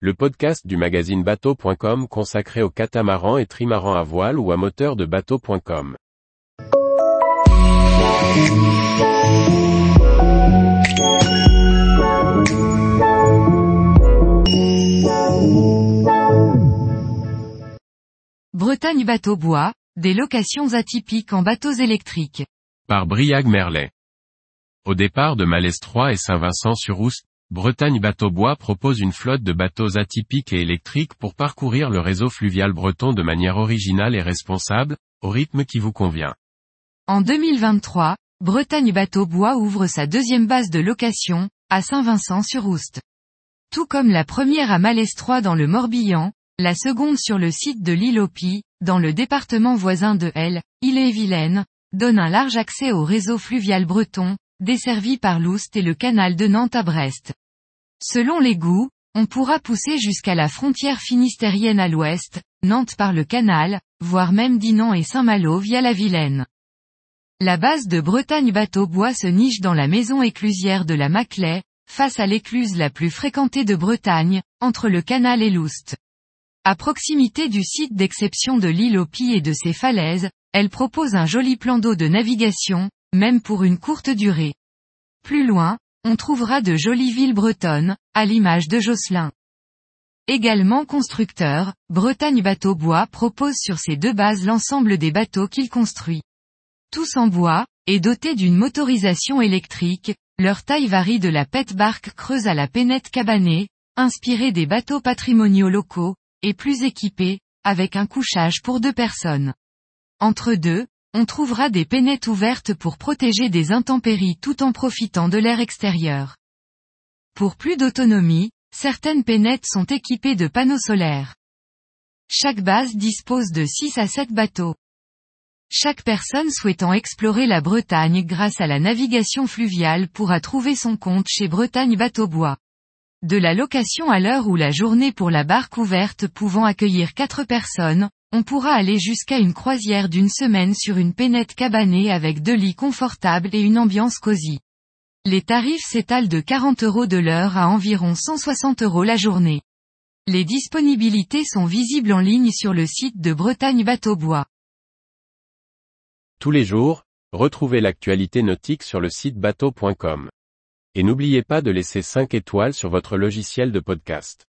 le podcast du magazine bateau.com consacré aux catamarans et trimarans à voile ou à moteur de bateau.com. Bretagne Bateau Bois, des locations atypiques en bateaux électriques. Par Briag Merlet. Au départ de Malestroit et Saint-Vincent-sur-Oust, Bretagne Bateau Bois propose une flotte de bateaux atypiques et électriques pour parcourir le réseau fluvial breton de manière originale et responsable, au rythme qui vous convient. En 2023, Bretagne Bateau Bois ouvre sa deuxième base de location, à Saint-Vincent-sur-Oust. Tout comme la première à Malestroit dans le Morbihan, la seconde sur le site de l'île Opie, dans le département voisin de L, Ille-et-Vilaine, donne un large accès au réseau fluvial breton, desservi par l'Oust et le canal de Nantes à Brest. Selon les goûts, on pourra pousser jusqu'à la frontière finistérienne à l'ouest, Nantes par le canal, voire même Dinan et Saint-Malo via la Vilaine. La base de Bretagne Bateau Bois se niche dans la maison éclusière de la Maclay, face à l'écluse la plus fréquentée de Bretagne, entre le canal et l'Oust. À proximité du site d'exception de l'île Opie et de ses falaises, elle propose un joli plan d'eau de navigation, même pour une courte durée. Plus loin, on trouvera de jolies villes bretonnes, à l'image de Josselin. Également constructeur, Bretagne Bateau Bois propose sur ses deux bases l'ensemble des bateaux qu'il construit. Tous en bois, et dotés d'une motorisation électrique, leur taille varie de la pète barque creuse à la pénette cabanée, inspirée des bateaux patrimoniaux locaux, et plus équipés, avec un couchage pour deux personnes. Entre deux, on trouvera des pénettes ouvertes pour protéger des intempéries tout en profitant de l'air extérieur. Pour plus d'autonomie, certaines pénettes sont équipées de panneaux solaires. Chaque base dispose de 6 à 7 bateaux. Chaque personne souhaitant explorer la Bretagne grâce à la navigation fluviale pourra trouver son compte chez Bretagne Bateau Bois. De la location à l'heure ou la journée pour la barque ouverte pouvant accueillir 4 personnes, on pourra aller jusqu'à une croisière d'une semaine sur une pénette cabanée avec deux lits confortables et une ambiance cosy. Les tarifs s'étalent de 40 euros de l'heure à environ 160 euros la journée. Les disponibilités sont visibles en ligne sur le site de Bretagne Bateau Bois. Tous les jours, retrouvez l'actualité nautique sur le site bateau.com. Et n'oubliez pas de laisser 5 étoiles sur votre logiciel de podcast.